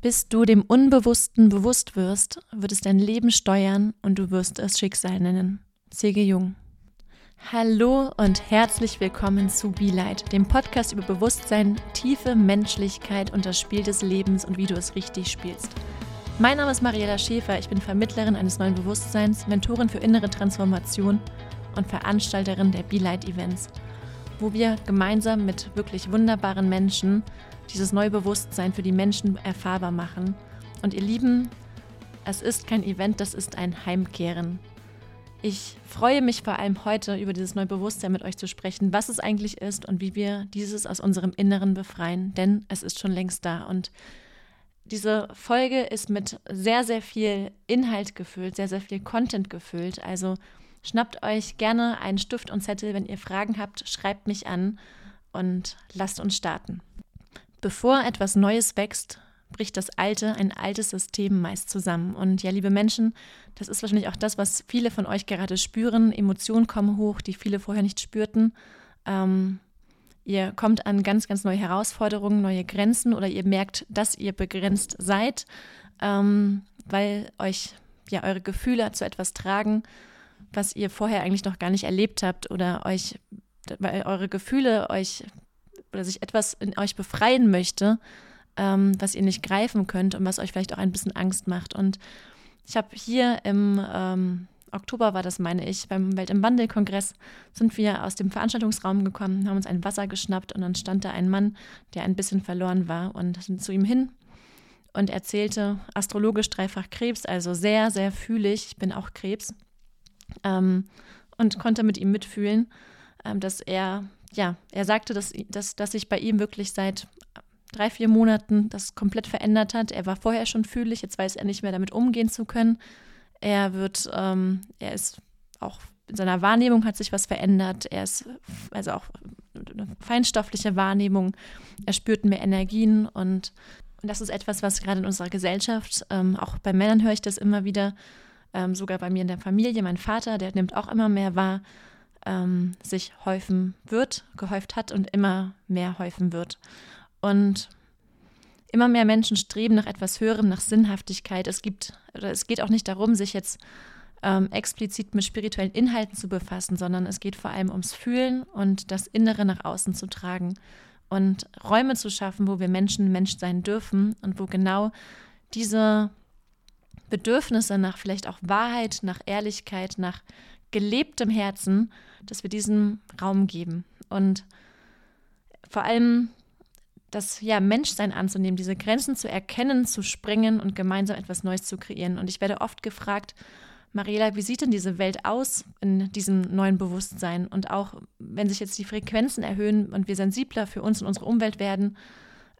Bis du dem Unbewussten bewusst wirst, wird es dein Leben steuern und du wirst es Schicksal nennen. C.G. Jung. Hallo und herzlich willkommen zu Be Light, dem Podcast über Bewusstsein, tiefe Menschlichkeit und das Spiel des Lebens und wie du es richtig spielst. Mein Name ist Mariella Schäfer, ich bin Vermittlerin eines neuen Bewusstseins, Mentorin für innere Transformation und Veranstalterin der Be Light Events, wo wir gemeinsam mit wirklich wunderbaren Menschen dieses neue Bewusstsein für die Menschen erfahrbar machen. Und ihr Lieben, es ist kein Event, das ist ein Heimkehren. Ich freue mich vor allem heute über dieses neue Bewusstsein mit euch zu sprechen, was es eigentlich ist und wie wir dieses aus unserem Inneren befreien, denn es ist schon längst da. Und diese Folge ist mit sehr, sehr viel Inhalt gefüllt, sehr, sehr viel Content gefüllt. Also schnappt euch gerne einen Stift und Zettel, wenn ihr Fragen habt, schreibt mich an und lasst uns starten. Bevor etwas Neues wächst, bricht das Alte, ein altes System meist zusammen. Und ja, liebe Menschen, das ist wahrscheinlich auch das, was viele von euch gerade spüren. Emotionen kommen hoch, die viele vorher nicht spürten. Ähm, ihr kommt an ganz, ganz neue Herausforderungen, neue Grenzen oder ihr merkt, dass ihr begrenzt seid, ähm, weil euch ja eure Gefühle zu etwas tragen, was ihr vorher eigentlich noch gar nicht erlebt habt oder euch, weil eure Gefühle euch oder sich etwas in euch befreien möchte, ähm, was ihr nicht greifen könnt und was euch vielleicht auch ein bisschen Angst macht. Und ich habe hier im ähm, Oktober war das, meine ich, beim Welt im Wandel-Kongress sind wir aus dem Veranstaltungsraum gekommen, haben uns ein Wasser geschnappt und dann stand da ein Mann, der ein bisschen verloren war und sind zu ihm hin und erzählte astrologisch dreifach Krebs, also sehr, sehr fühlig. Ich bin auch Krebs ähm, und konnte mit ihm mitfühlen, ähm, dass er ja, er sagte, dass, dass, dass sich bei ihm wirklich seit drei, vier Monaten das komplett verändert hat. Er war vorher schon fühlig, jetzt weiß er nicht mehr damit umgehen zu können. Er wird, ähm, er ist auch in seiner Wahrnehmung hat sich was verändert. Er ist also auch eine feinstoffliche Wahrnehmung. Er spürt mehr Energien und, und das ist etwas, was gerade in unserer Gesellschaft, ähm, auch bei Männern höre ich das immer wieder, ähm, sogar bei mir in der Familie. Mein Vater, der nimmt auch immer mehr wahr, ähm, sich häufen wird, gehäuft hat und immer mehr häufen wird. Und immer mehr Menschen streben nach etwas Höherem, nach Sinnhaftigkeit. Es gibt, oder es geht auch nicht darum, sich jetzt ähm, explizit mit spirituellen Inhalten zu befassen, sondern es geht vor allem ums Fühlen und das Innere nach außen zu tragen und Räume zu schaffen, wo wir Menschen Mensch sein dürfen und wo genau diese Bedürfnisse nach vielleicht auch Wahrheit, nach Ehrlichkeit, nach gelebtem Herzen, dass wir diesen Raum geben. Und vor allem das ja, Menschsein anzunehmen, diese Grenzen zu erkennen, zu springen und gemeinsam etwas Neues zu kreieren. Und ich werde oft gefragt, Mariela, wie sieht denn diese Welt aus in diesem neuen Bewusstsein? Und auch wenn sich jetzt die Frequenzen erhöhen und wir sensibler für uns und unsere Umwelt werden,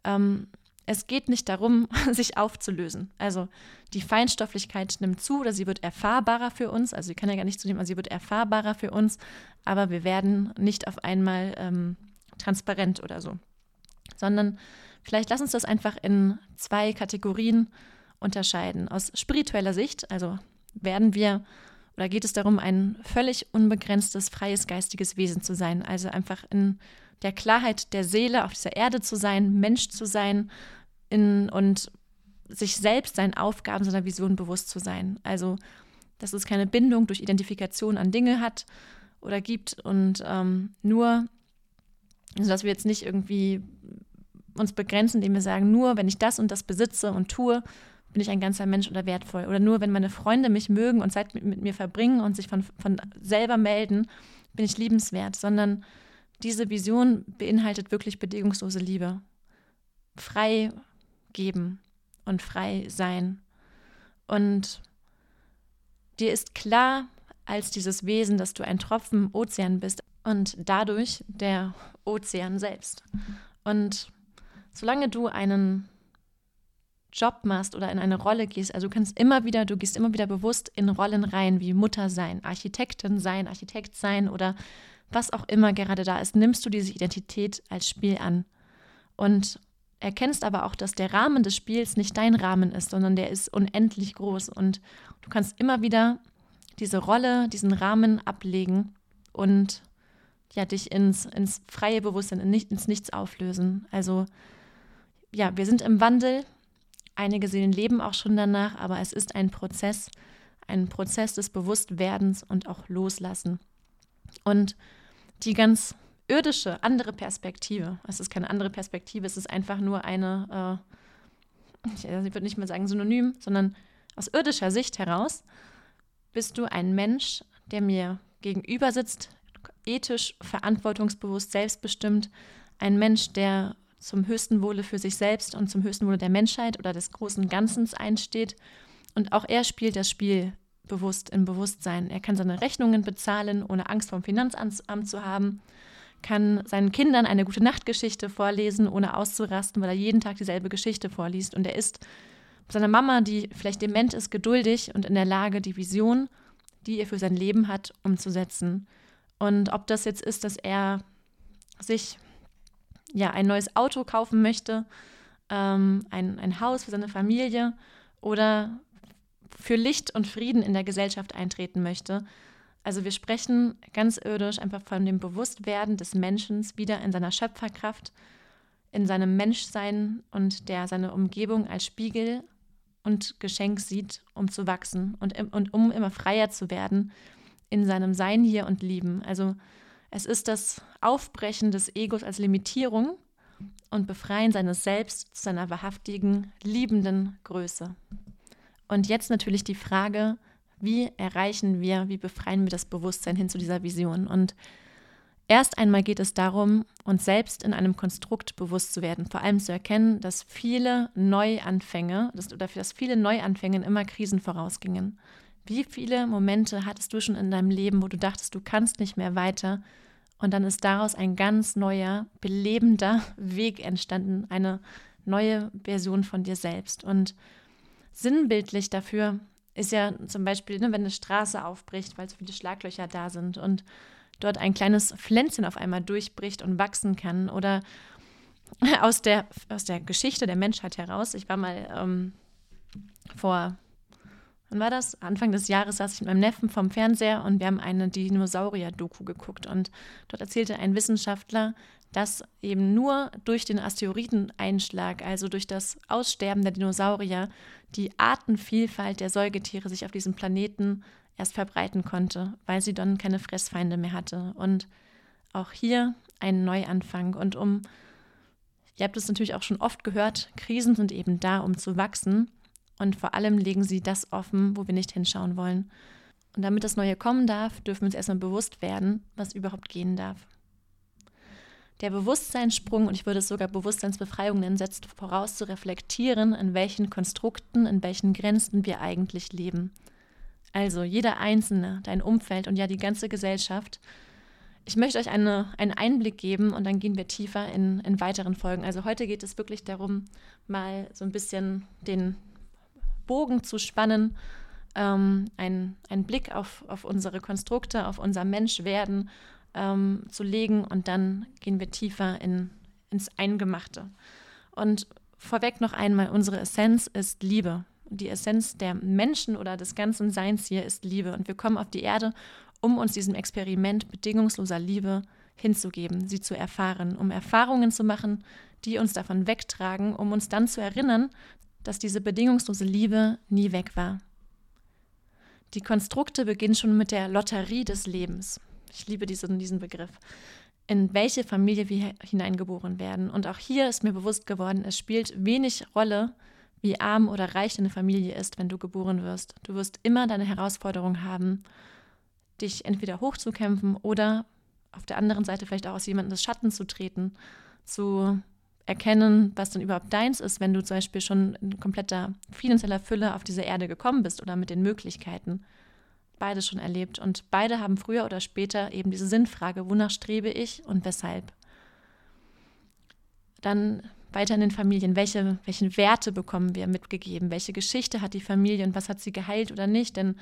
ähm, es geht nicht darum, sich aufzulösen. Also die Feinstofflichkeit nimmt zu oder sie wird erfahrbarer für uns. Also sie kann ja gar nicht zunehmen, aber sie wird erfahrbarer für uns. Aber wir werden nicht auf einmal ähm, transparent oder so. Sondern vielleicht lass uns das einfach in zwei Kategorien unterscheiden. Aus spiritueller Sicht, also werden wir oder geht es darum, ein völlig unbegrenztes, freies geistiges Wesen zu sein. Also einfach in der Klarheit der Seele auf dieser Erde zu sein, Mensch zu sein, in, und sich selbst seinen Aufgaben, seiner Vision bewusst zu sein. Also, dass es keine Bindung durch Identifikation an Dinge hat oder gibt und ähm, nur, also dass wir jetzt nicht irgendwie uns begrenzen, indem wir sagen, nur wenn ich das und das besitze und tue, bin ich ein ganzer Mensch oder wertvoll. Oder nur wenn meine Freunde mich mögen und Zeit mit, mit mir verbringen und sich von, von selber melden, bin ich liebenswert, sondern diese Vision beinhaltet wirklich bedingungslose Liebe. Frei geben und frei sein. Und dir ist klar als dieses Wesen, dass du ein Tropfen Ozean bist und dadurch der Ozean selbst. Und solange du einen Job machst oder in eine Rolle gehst, also du kannst immer wieder, du gehst immer wieder bewusst in Rollen rein, wie Mutter sein, Architektin sein, Architekt sein oder was auch immer gerade da ist, nimmst du diese Identität als Spiel an. Und erkennst aber auch, dass der Rahmen des Spiels nicht dein Rahmen ist, sondern der ist unendlich groß und du kannst immer wieder diese Rolle, diesen Rahmen ablegen und ja, dich ins, ins freie Bewusstsein, ins Nichts auflösen. Also ja, wir sind im Wandel, Einige Seelen leben auch schon danach, aber es ist ein Prozess, ein Prozess des Bewusstwerdens und auch Loslassen. Und die ganz irdische, andere Perspektive, es ist keine andere Perspektive, es ist einfach nur eine, äh, ich, würde nicht mal sagen synonym, sondern aus irdischer Sicht heraus bist du ein Mensch, der mir gegenüber sitzt, ethisch, verantwortungsbewusst, selbstbestimmt, ein Mensch, der zum höchsten Wohle für sich selbst und zum höchsten Wohle der Menschheit oder des großen Ganzen einsteht. Und auch er spielt das Spiel bewusst im Bewusstsein. Er kann seine Rechnungen bezahlen, ohne Angst vom Finanzamt zu haben, kann seinen Kindern eine gute Nachtgeschichte vorlesen, ohne auszurasten, weil er jeden Tag dieselbe Geschichte vorliest. Und er ist seiner Mama, die vielleicht dement ist, geduldig und in der Lage, die Vision, die er für sein Leben hat, umzusetzen. Und ob das jetzt ist, dass er sich ja ein neues Auto kaufen möchte, ähm, ein, ein Haus für seine Familie oder für Licht und Frieden in der Gesellschaft eintreten möchte. Also wir sprechen ganz irdisch einfach von dem Bewusstwerden des Menschen wieder in seiner Schöpferkraft, in seinem Menschsein und der seine Umgebung als Spiegel und Geschenk sieht, um zu wachsen und, und um immer freier zu werden in seinem Sein hier und Lieben. Also es ist das Aufbrechen des Egos als Limitierung und Befreien seines Selbst zu seiner wahrhaftigen, liebenden Größe. Und jetzt natürlich die Frage, wie erreichen wir, wie befreien wir das Bewusstsein hin zu dieser Vision? Und erst einmal geht es darum, uns selbst in einem Konstrukt bewusst zu werden, vor allem zu erkennen, dass viele Neuanfänge dass, oder dass viele Neuanfänge immer Krisen vorausgingen. Wie viele Momente hattest du schon in deinem Leben, wo du dachtest, du kannst nicht mehr weiter? Und dann ist daraus ein ganz neuer, belebender Weg entstanden, eine neue Version von dir selbst. Und sinnbildlich dafür ist ja zum Beispiel, ne, wenn eine Straße aufbricht, weil so viele Schlaglöcher da sind und dort ein kleines Pflänzchen auf einmal durchbricht und wachsen kann. Oder aus der, aus der Geschichte der Menschheit heraus. Ich war mal ähm, vor wann war das? Anfang des Jahres saß ich mit meinem Neffen vom Fernseher und wir haben eine Dinosaurier-Doku geguckt. Und dort erzählte ein Wissenschaftler, dass eben nur durch den Asteroideneinschlag, also durch das Aussterben der Dinosaurier, die Artenvielfalt der Säugetiere sich auf diesem Planeten erst verbreiten konnte, weil sie dann keine Fressfeinde mehr hatte. Und auch hier ein Neuanfang. Und um, ihr habt es natürlich auch schon oft gehört, Krisen sind eben da, um zu wachsen. Und vor allem legen sie das offen, wo wir nicht hinschauen wollen. Und damit das Neue kommen darf, dürfen wir uns erstmal bewusst werden, was überhaupt gehen darf. Der Bewusstseinssprung, und ich würde es sogar Bewusstseinsbefreiung nennen, setzt voraus zu reflektieren, in welchen Konstrukten, in welchen Grenzen wir eigentlich leben. Also jeder Einzelne, dein Umfeld und ja die ganze Gesellschaft. Ich möchte euch eine, einen Einblick geben und dann gehen wir tiefer in, in weiteren Folgen. Also heute geht es wirklich darum, mal so ein bisschen den, Bogen zu spannen, ähm, einen, Blick auf, auf unsere Konstrukte, auf unser Menschwerden ähm, zu legen und dann gehen wir tiefer in, ins Eingemachte. Und vorweg noch einmal, unsere Essenz ist Liebe. Die Essenz der Menschen oder des ganzen Seins hier ist Liebe. Und wir kommen auf die Erde, um uns diesem Experiment bedingungsloser Liebe hinzugeben, sie zu erfahren, um Erfahrungen zu machen, die uns davon wegtragen, um uns dann zu erinnern, dass diese bedingungslose Liebe nie weg war. Die Konstrukte beginnen schon mit der Lotterie des Lebens. Ich liebe diesen, diesen Begriff. In welche Familie wir hineingeboren werden. Und auch hier ist mir bewusst geworden, es spielt wenig Rolle, wie arm oder reich deine Familie ist, wenn du geboren wirst. Du wirst immer deine Herausforderung haben, dich entweder hochzukämpfen oder auf der anderen Seite vielleicht auch aus jemandem des Schatten zu treten, zu erkennen, was denn überhaupt deins ist, wenn du zum Beispiel schon in kompletter finanzieller Fülle auf diese Erde gekommen bist oder mit den Möglichkeiten. Beide schon erlebt. Und beide haben früher oder später eben diese Sinnfrage, wonach strebe ich und weshalb. Dann weiter in den Familien, welche, welchen Werte bekommen wir mitgegeben, welche Geschichte hat die Familie und was hat sie geheilt oder nicht, denn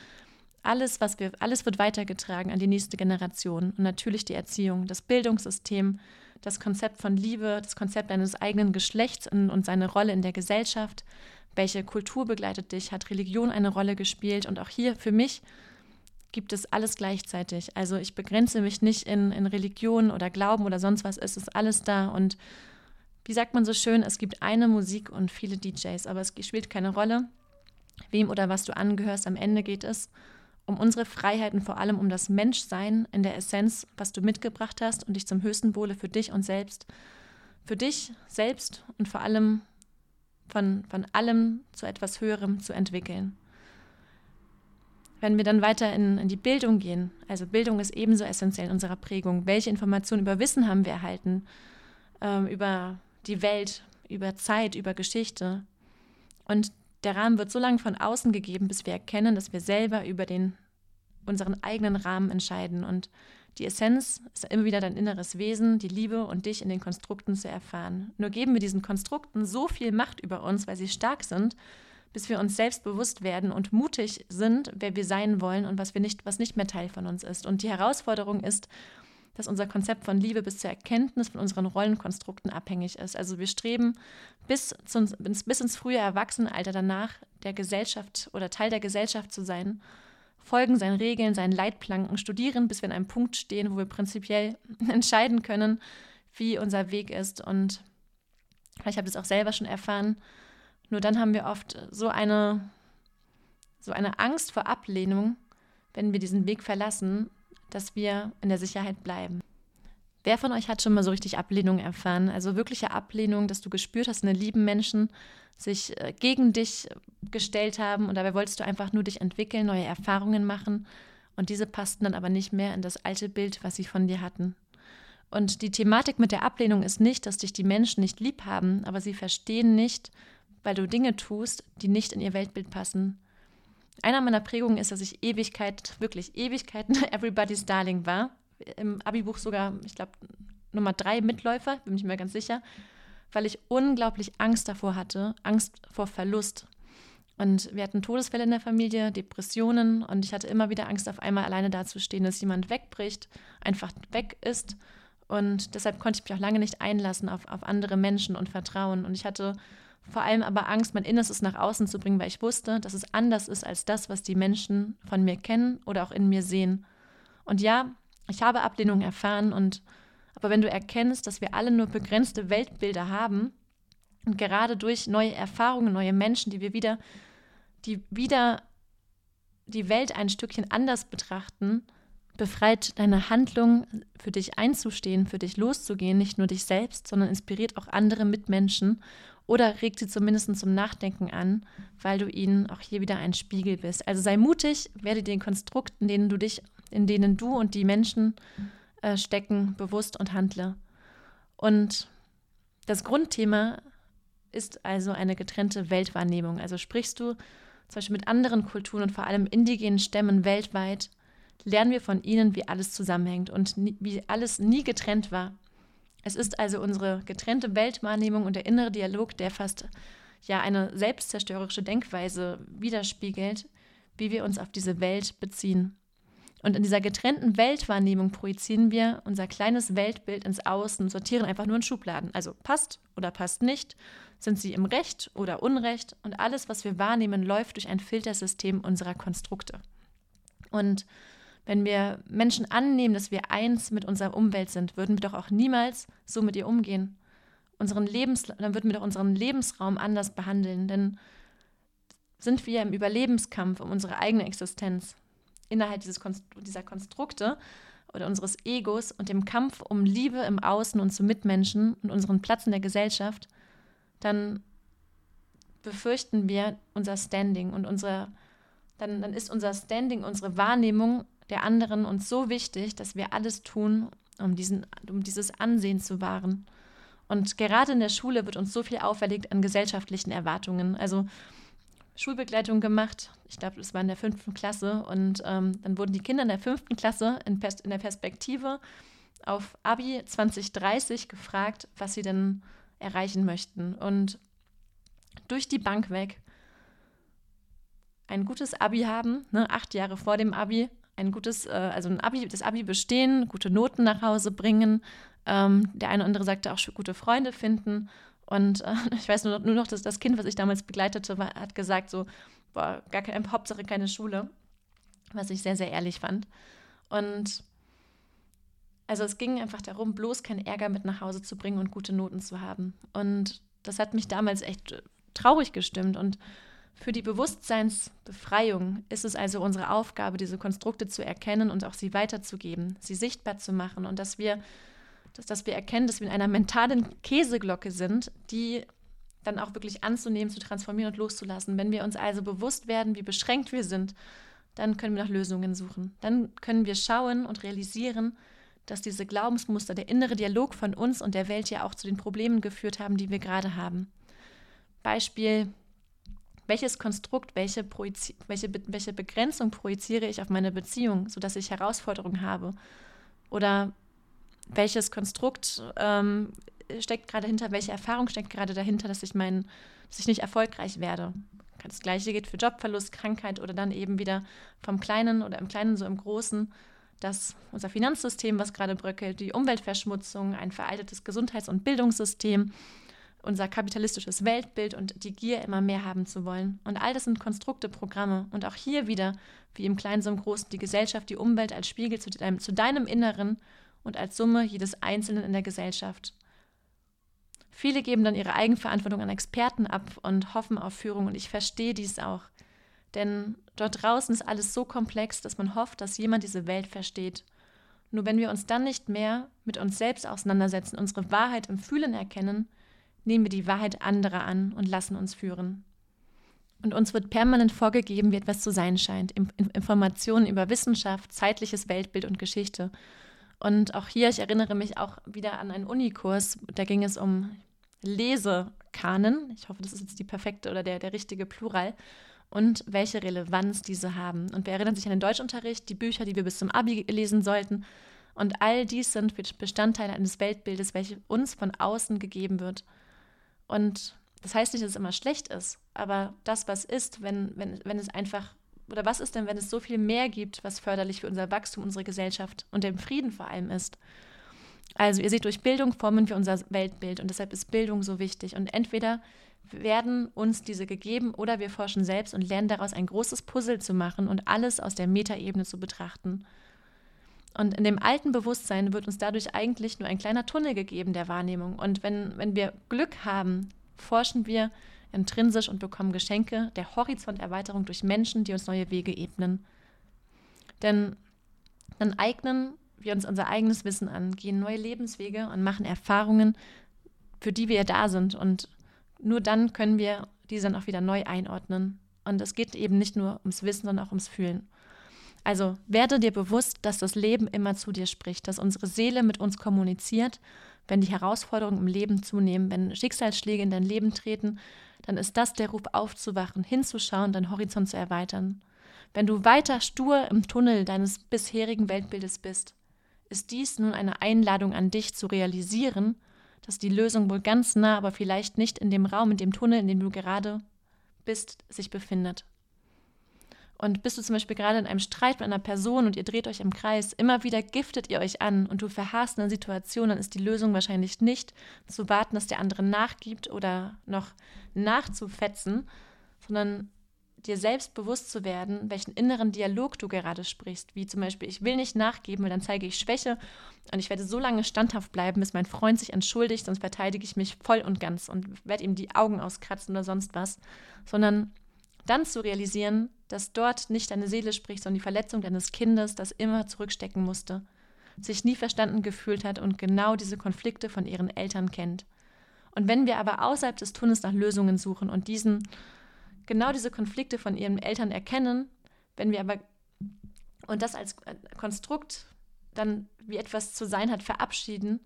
alles, was wir, alles wird weitergetragen an die nächste Generation. Und natürlich die Erziehung, das Bildungssystem, das Konzept von Liebe, das Konzept deines eigenen Geschlechts und seine Rolle in der Gesellschaft. Welche Kultur begleitet dich? Hat Religion eine Rolle gespielt? Und auch hier für mich gibt es alles gleichzeitig. Also ich begrenze mich nicht in, in Religion oder Glauben oder sonst was. Es ist alles da. Und wie sagt man so schön, es gibt eine Musik und viele DJs, aber es spielt keine Rolle, wem oder was du angehörst. Am Ende geht es um unsere Freiheiten, vor allem um das Menschsein in der Essenz, was du mitgebracht hast und dich zum höchsten Wohle für dich und selbst, für dich selbst und vor allem von, von allem zu etwas Höherem zu entwickeln. Wenn wir dann weiter in, in die Bildung gehen, also Bildung ist ebenso essentiell in unserer Prägung. Welche Informationen über Wissen haben wir erhalten? Ähm, über die Welt, über Zeit, über Geschichte. Und der Rahmen wird so lange von außen gegeben, bis wir erkennen, dass wir selber über den, unseren eigenen Rahmen entscheiden. Und die Essenz ist immer wieder dein inneres Wesen, die Liebe und dich in den Konstrukten zu erfahren. Nur geben wir diesen Konstrukten so viel Macht über uns, weil sie stark sind, bis wir uns selbst bewusst werden und mutig sind, wer wir sein wollen und was wir nicht, was nicht mehr Teil von uns ist. Und die Herausforderung ist, dass unser Konzept von Liebe bis zur Erkenntnis von unseren Rollenkonstrukten abhängig ist. Also wir streben bis, zum, bis ins frühe Erwachsenenalter danach, der Gesellschaft oder Teil der Gesellschaft zu sein, folgen seinen Regeln, seinen Leitplanken, studieren, bis wir an einem Punkt stehen, wo wir prinzipiell entscheiden können, wie unser Weg ist. Und ich habe das auch selber schon erfahren. Nur dann haben wir oft so eine, so eine Angst vor Ablehnung, wenn wir diesen Weg verlassen, dass wir in der Sicherheit bleiben. Wer von euch hat schon mal so richtig Ablehnung erfahren? Also wirkliche Ablehnung, dass du gespürt hast, eine lieben Menschen sich äh, gegen dich gestellt haben und dabei wolltest du einfach nur dich entwickeln, neue Erfahrungen machen und diese passten dann aber nicht mehr in das alte Bild, was sie von dir hatten. Und die Thematik mit der Ablehnung ist nicht, dass dich die Menschen nicht lieb haben, aber sie verstehen nicht, weil du Dinge tust, die nicht in ihr Weltbild passen. Einer meiner Prägungen ist, dass ich Ewigkeit, wirklich Ewigkeiten Everybody's Darling war. Im Abi-Buch sogar, ich glaube, Nummer drei Mitläufer, bin ich mir ganz sicher, weil ich unglaublich Angst davor hatte, Angst vor Verlust. Und wir hatten Todesfälle in der Familie, Depressionen und ich hatte immer wieder Angst, auf einmal alleine dazustehen, dass jemand wegbricht, einfach weg ist. Und deshalb konnte ich mich auch lange nicht einlassen auf, auf andere Menschen und vertrauen. Und ich hatte vor allem aber Angst, mein Innerstes nach außen zu bringen, weil ich wusste, dass es anders ist als das, was die Menschen von mir kennen oder auch in mir sehen. Und ja, ich habe Ablehnung erfahren und aber wenn du erkennst, dass wir alle nur begrenzte Weltbilder haben und gerade durch neue Erfahrungen, neue Menschen, die wir wieder, die wieder die Welt ein Stückchen anders betrachten, befreit deine Handlung, für dich einzustehen, für dich loszugehen, nicht nur dich selbst, sondern inspiriert auch andere Mitmenschen oder regt sie zumindest zum Nachdenken an, weil du ihnen auch hier wieder ein Spiegel bist. Also sei mutig, werde den Konstrukten, in denen du dich, in denen du und die Menschen äh, stecken, bewusst und handle. Und das Grundthema ist also eine getrennte Weltwahrnehmung. Also sprichst du zum Beispiel mit anderen Kulturen und vor allem indigenen Stämmen weltweit, lernen wir von ihnen, wie alles zusammenhängt und nie, wie alles nie getrennt war. Es ist also unsere getrennte Weltwahrnehmung und der innere Dialog, der fast ja eine selbstzerstörerische Denkweise widerspiegelt, wie wir uns auf diese Welt beziehen. Und in dieser getrennten Weltwahrnehmung projizieren wir unser kleines Weltbild ins Außen, sortieren einfach nur in Schubladen. Also passt oder passt nicht, sind sie im Recht oder Unrecht und alles, was wir wahrnehmen, läuft durch ein Filtersystem unserer Konstrukte. Und wenn wir Menschen annehmen, dass wir eins mit unserer Umwelt sind, würden wir doch auch niemals so mit ihr umgehen. Unseren Lebens, dann würden wir doch unseren Lebensraum anders behandeln, denn sind wir im Überlebenskampf um unsere eigene Existenz innerhalb dieses Konstru dieser Konstrukte oder unseres Egos und dem Kampf um Liebe im Außen und zu Mitmenschen und unseren Platz in der Gesellschaft, dann befürchten wir unser Standing und unsere, dann, dann ist unser Standing, unsere Wahrnehmung der anderen uns so wichtig, dass wir alles tun, um, diesen, um dieses Ansehen zu wahren. Und gerade in der Schule wird uns so viel auferlegt an gesellschaftlichen Erwartungen. Also Schulbegleitung gemacht, ich glaube, das war in der fünften Klasse. Und ähm, dann wurden die Kinder in der fünften Klasse in, Pers in der Perspektive auf Abi 2030 gefragt, was sie denn erreichen möchten. Und durch die Bank weg ein gutes Abi haben, ne, acht Jahre vor dem Abi, ein gutes, äh, also ein Abi, das Abi bestehen, gute Noten nach Hause bringen. Ähm, der eine oder andere sagte auch gute Freunde finden. Und äh, ich weiß nur, nur noch, dass das Kind, was ich damals begleitete, war, hat gesagt so, boah, gar keine, Hauptsache keine Schule. Was ich sehr, sehr ehrlich fand. Und Also es ging einfach darum, bloß keinen Ärger mit nach Hause zu bringen und gute Noten zu haben. Und das hat mich damals echt traurig gestimmt. Und für die Bewusstseinsbefreiung ist es also unsere Aufgabe, diese Konstrukte zu erkennen und auch sie weiterzugeben, sie sichtbar zu machen und dass wir, dass, dass wir erkennen, dass wir in einer mentalen Käseglocke sind, die dann auch wirklich anzunehmen, zu transformieren und loszulassen. Wenn wir uns also bewusst werden, wie beschränkt wir sind, dann können wir nach Lösungen suchen. Dann können wir schauen und realisieren, dass diese Glaubensmuster, der innere Dialog von uns und der Welt ja auch zu den Problemen geführt haben, die wir gerade haben. Beispiel, welches Konstrukt, welche, welche, welche Begrenzung projiziere ich auf meine Beziehung, sodass ich Herausforderungen habe? Oder welches Konstrukt ähm, steckt gerade hinter, welche Erfahrung steckt gerade dahinter, dass ich, mein, dass ich nicht erfolgreich werde? Das gleiche geht für Jobverlust, Krankheit oder dann eben wieder vom Kleinen oder im Kleinen so im Großen, dass unser Finanzsystem, was gerade bröckelt, die Umweltverschmutzung, ein veraltetes Gesundheits- und Bildungssystem, unser kapitalistisches Weltbild und die Gier immer mehr haben zu wollen. Und all das sind Konstrukte, Programme. Und auch hier wieder, wie im Kleinen so im Großen, die Gesellschaft, die Umwelt als Spiegel zu deinem, zu deinem Inneren und als Summe jedes Einzelnen in der Gesellschaft. Viele geben dann ihre Eigenverantwortung an Experten ab und hoffen auf Führung. Und ich verstehe dies auch. Denn dort draußen ist alles so komplex, dass man hofft, dass jemand diese Welt versteht. Nur wenn wir uns dann nicht mehr mit uns selbst auseinandersetzen, unsere Wahrheit im Fühlen erkennen, nehmen wir die Wahrheit anderer an und lassen uns führen. Und uns wird permanent vorgegeben, wie etwas zu sein scheint. Informationen über Wissenschaft, zeitliches Weltbild und Geschichte. Und auch hier, ich erinnere mich auch wieder an einen Unikurs, da ging es um Lesekanen. Ich hoffe, das ist jetzt die perfekte oder der, der richtige Plural. Und welche Relevanz diese haben. Und wir erinnern sich an den Deutschunterricht, die Bücher, die wir bis zum Abi lesen sollten. Und all dies sind Bestandteile eines Weltbildes, welches uns von außen gegeben wird. Und das heißt nicht, dass es immer schlecht ist, aber das, was ist, wenn, wenn, wenn es einfach, oder was ist denn, wenn es so viel mehr gibt, was förderlich für unser Wachstum, unsere Gesellschaft und den Frieden vor allem ist? Also ihr seht, durch Bildung formen wir unser Weltbild und deshalb ist Bildung so wichtig. Und entweder werden uns diese gegeben oder wir forschen selbst und lernen daraus ein großes Puzzle zu machen und alles aus der Metaebene zu betrachten. Und in dem alten Bewusstsein wird uns dadurch eigentlich nur ein kleiner Tunnel gegeben der Wahrnehmung. Und wenn, wenn wir Glück haben, forschen wir intrinsisch und bekommen Geschenke der Horizonterweiterung durch Menschen, die uns neue Wege ebnen. Denn dann eignen wir uns unser eigenes Wissen an, gehen neue Lebenswege und machen Erfahrungen, für die wir da sind. Und nur dann können wir diese dann auch wieder neu einordnen. Und es geht eben nicht nur ums Wissen, sondern auch ums Fühlen. Also werde dir bewusst, dass das Leben immer zu dir spricht, dass unsere Seele mit uns kommuniziert. Wenn die Herausforderungen im Leben zunehmen, wenn Schicksalsschläge in dein Leben treten, dann ist das der Ruf aufzuwachen, hinzuschauen, deinen Horizont zu erweitern. Wenn du weiter stur im Tunnel deines bisherigen Weltbildes bist, ist dies nun eine Einladung an dich zu realisieren, dass die Lösung wohl ganz nah, aber vielleicht nicht in dem Raum, in dem Tunnel, in dem du gerade bist, sich befindet. Und bist du zum Beispiel gerade in einem Streit mit einer Person und ihr dreht euch im Kreis, immer wieder giftet ihr euch an und du verharrst in einer Situation, dann ist die Lösung wahrscheinlich nicht zu warten, dass der andere nachgibt oder noch nachzufetzen, sondern dir selbst bewusst zu werden, welchen inneren Dialog du gerade sprichst. Wie zum Beispiel, ich will nicht nachgeben, weil dann zeige ich Schwäche und ich werde so lange standhaft bleiben, bis mein Freund sich entschuldigt, sonst verteidige ich mich voll und ganz und werde ihm die Augen auskratzen oder sonst was. Sondern dann zu realisieren, dass dort nicht deine Seele spricht, sondern die Verletzung deines Kindes, das immer zurückstecken musste, sich nie verstanden gefühlt hat und genau diese Konflikte von ihren Eltern kennt. Und wenn wir aber außerhalb des Tunnels nach Lösungen suchen und diesen genau diese Konflikte von ihren Eltern erkennen, wenn wir aber und das als Konstrukt dann wie etwas zu sein hat verabschieden,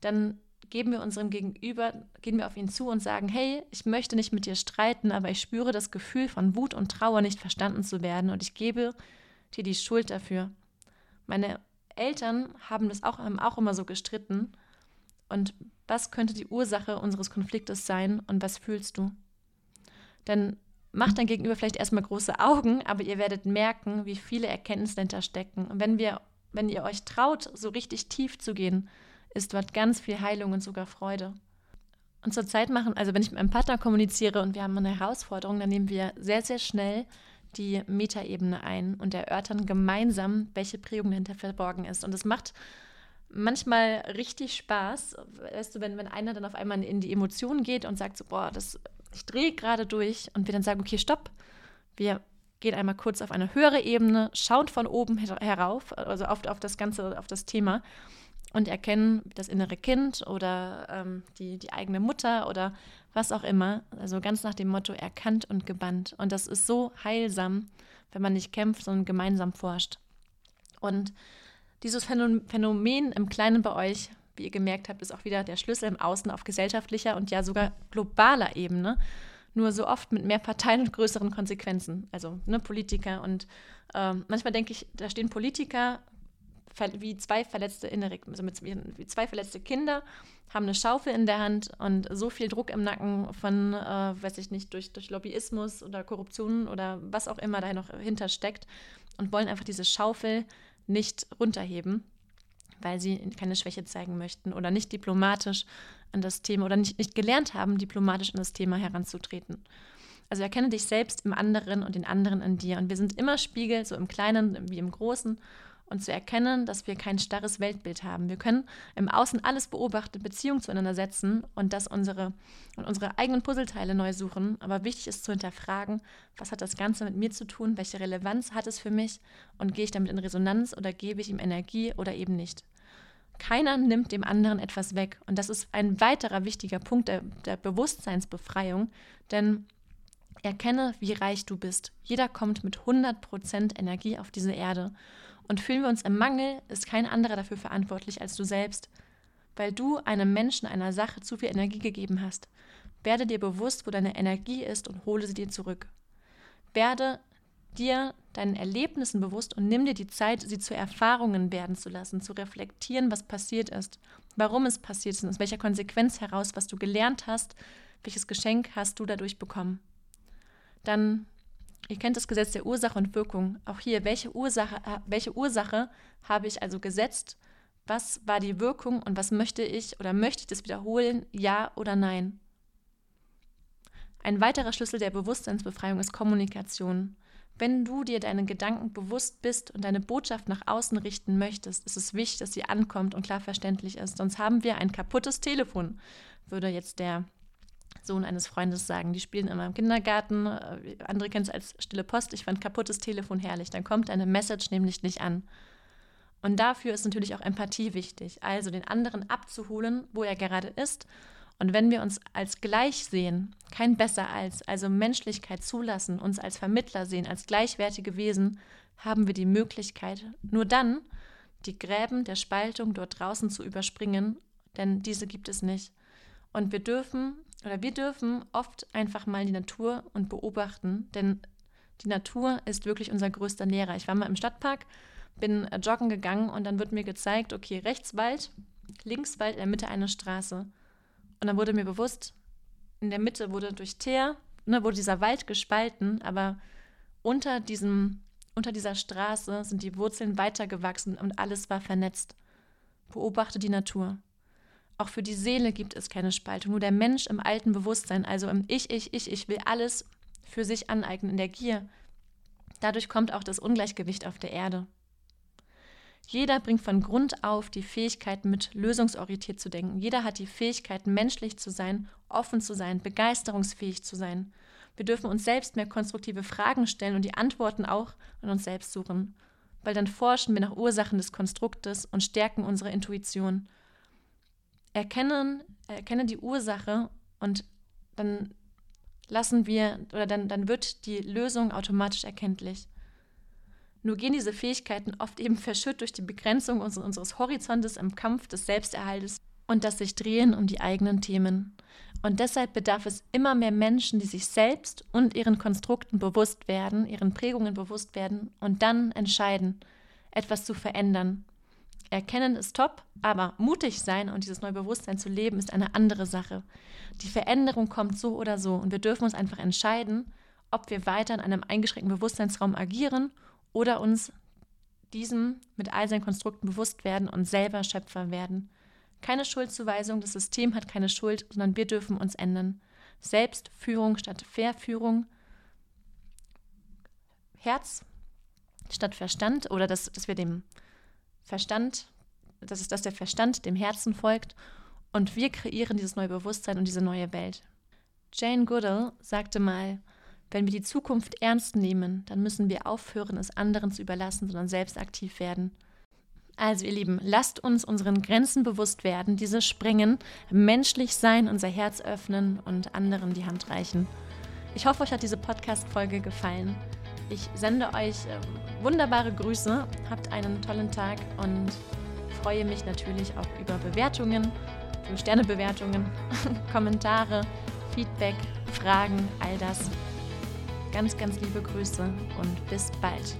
dann geben wir unserem Gegenüber, gehen wir auf ihn zu und sagen, hey, ich möchte nicht mit dir streiten, aber ich spüre das Gefühl von Wut und Trauer, nicht verstanden zu werden und ich gebe dir die Schuld dafür. Meine Eltern haben das auch, haben auch immer so gestritten. Und was könnte die Ursache unseres Konfliktes sein und was fühlst du? Denn macht dein Gegenüber vielleicht erstmal große Augen, aber ihr werdet merken, wie viele Erkenntnisse dahinter stecken. Und wenn wir, wenn ihr euch traut, so richtig tief zu gehen, ist dort ganz viel Heilung und sogar Freude. Und zur Zeit machen, also wenn ich mit meinem Partner kommuniziere und wir haben eine Herausforderung, dann nehmen wir sehr, sehr schnell die Metaebene ein und erörtern gemeinsam, welche Prägung dahinter verborgen ist. Und es macht manchmal richtig Spaß, weißt du, wenn, wenn einer dann auf einmal in die Emotionen geht und sagt so, boah, das, ich drehe gerade durch und wir dann sagen, okay, stopp, wir gehen einmal kurz auf eine höhere Ebene, schauen von oben herauf, also auf, auf das ganze, auf das Thema und erkennen das innere Kind oder ähm, die, die eigene Mutter oder was auch immer. Also ganz nach dem Motto erkannt und gebannt. Und das ist so heilsam, wenn man nicht kämpft, sondern gemeinsam forscht. Und dieses Phänomen im Kleinen bei euch, wie ihr gemerkt habt, ist auch wieder der Schlüssel im Außen auf gesellschaftlicher und ja sogar globaler Ebene. Nur so oft mit mehr Parteien und größeren Konsequenzen. Also ne, Politiker und äh, manchmal denke ich, da stehen Politiker wie zwei verletzte innere, also mit, wie zwei verletzte Kinder, haben eine Schaufel in der Hand und so viel Druck im Nacken von, äh, weiß ich nicht, durch, durch Lobbyismus oder Korruption oder was auch immer da noch hintersteckt und wollen einfach diese Schaufel nicht runterheben, weil sie keine Schwäche zeigen möchten oder nicht diplomatisch an das Thema oder nicht, nicht gelernt haben, diplomatisch an das Thema heranzutreten. Also erkenne dich selbst im anderen und den anderen in dir. Und wir sind immer Spiegel, so im Kleinen wie im Großen und zu erkennen, dass wir kein starres Weltbild haben. Wir können im Außen alles beobachten, Beziehungen zueinander setzen und das unsere und unsere eigenen Puzzleteile neu suchen. Aber wichtig ist zu hinterfragen, was hat das Ganze mit mir zu tun, welche Relevanz hat es für mich und gehe ich damit in Resonanz oder gebe ich ihm Energie oder eben nicht. Keiner nimmt dem anderen etwas weg. Und das ist ein weiterer wichtiger Punkt der, der Bewusstseinsbefreiung, denn erkenne, wie reich du bist. Jeder kommt mit 100% Energie auf diese Erde. Und fühlen wir uns im Mangel, ist kein anderer dafür verantwortlich als du selbst, weil du einem Menschen, einer Sache zu viel Energie gegeben hast. Werde dir bewusst, wo deine Energie ist und hole sie dir zurück. Werde dir deinen Erlebnissen bewusst und nimm dir die Zeit, sie zu Erfahrungen werden zu lassen, zu reflektieren, was passiert ist, warum es passiert ist, aus welcher Konsequenz heraus, was du gelernt hast, welches Geschenk hast du dadurch bekommen. Dann Ihr kennt das Gesetz der Ursache und Wirkung. Auch hier, welche Ursache, äh, welche Ursache habe ich also gesetzt? Was war die Wirkung und was möchte ich oder möchte ich das wiederholen? Ja oder nein? Ein weiterer Schlüssel der Bewusstseinsbefreiung ist Kommunikation. Wenn du dir deinen Gedanken bewusst bist und deine Botschaft nach außen richten möchtest, ist es wichtig, dass sie ankommt und klar verständlich ist. Sonst haben wir ein kaputtes Telefon, würde jetzt der Sohn eines Freundes sagen. Die spielen immer im Kindergarten. Äh, andere kennen es als stille Post. Ich fand kaputtes Telefon herrlich. Dann kommt eine Message nämlich nicht an. Und dafür ist natürlich auch Empathie wichtig. Also den anderen abzuholen, wo er gerade ist. Und wenn wir uns als gleich sehen, kein besser als, also Menschlichkeit zulassen, uns als Vermittler sehen, als gleichwertige Wesen, haben wir die Möglichkeit, nur dann die Gräben der Spaltung dort draußen zu überspringen, denn diese gibt es nicht. Und wir dürfen oder wir dürfen oft einfach mal die Natur und beobachten, denn die Natur ist wirklich unser größter Lehrer. Ich war mal im Stadtpark, bin äh, joggen gegangen und dann wird mir gezeigt, okay, rechts Wald, links Wald, in der Mitte eine Straße. Und dann wurde mir bewusst, in der Mitte wurde durch Teer, ne, wurde dieser Wald gespalten, aber unter diesem, unter dieser Straße sind die Wurzeln weitergewachsen und alles war vernetzt. Beobachte die Natur. Auch für die Seele gibt es keine Spaltung. Nur der Mensch im alten Bewusstsein, also im Ich, Ich, Ich, ich will alles für sich aneignen, in der Gier. Dadurch kommt auch das Ungleichgewicht auf der Erde. Jeder bringt von Grund auf die Fähigkeit mit, lösungsorientiert zu denken. Jeder hat die Fähigkeit, menschlich zu sein, offen zu sein, begeisterungsfähig zu sein. Wir dürfen uns selbst mehr konstruktive Fragen stellen und die Antworten auch in uns selbst suchen, weil dann forschen wir nach Ursachen des Konstruktes und stärken unsere Intuition erkennen, erkenne die Ursache und dann lassen wir oder dann, dann wird die Lösung automatisch erkenntlich. Nur gehen diese Fähigkeiten oft eben verschütt durch die Begrenzung unseres Horizontes im Kampf des Selbsterhaltes und das sich drehen um die eigenen Themen. Und deshalb bedarf es immer mehr Menschen, die sich selbst und ihren Konstrukten bewusst werden, ihren Prägungen bewusst werden und dann entscheiden, etwas zu verändern Erkennen ist top, aber mutig sein und dieses neue Bewusstsein zu leben ist eine andere Sache. Die Veränderung kommt so oder so und wir dürfen uns einfach entscheiden, ob wir weiter in einem eingeschränkten Bewusstseinsraum agieren oder uns diesem mit all seinen Konstrukten bewusst werden und selber Schöpfer werden. Keine Schuldzuweisung, das System hat keine Schuld, sondern wir dürfen uns ändern. Selbstführung statt Verführung, Herz statt Verstand oder dass, dass wir dem Verstand das ist, dass der Verstand dem Herzen folgt und wir kreieren dieses neue Bewusstsein und diese neue Welt. Jane Goodall sagte mal, wenn wir die Zukunft ernst nehmen, dann müssen wir aufhören, es anderen zu überlassen, sondern selbst aktiv werden. Also ihr Lieben, lasst uns unseren Grenzen bewusst werden, diese sprengen, menschlich sein, unser Herz öffnen und anderen die Hand reichen. Ich hoffe, euch hat diese Podcast-Folge gefallen. Ich sende euch äh, wunderbare Grüße, habt einen tollen Tag und freue mich natürlich auch über Bewertungen, Sternebewertungen, Kommentare, Feedback, Fragen, all das. Ganz, ganz liebe Grüße und bis bald.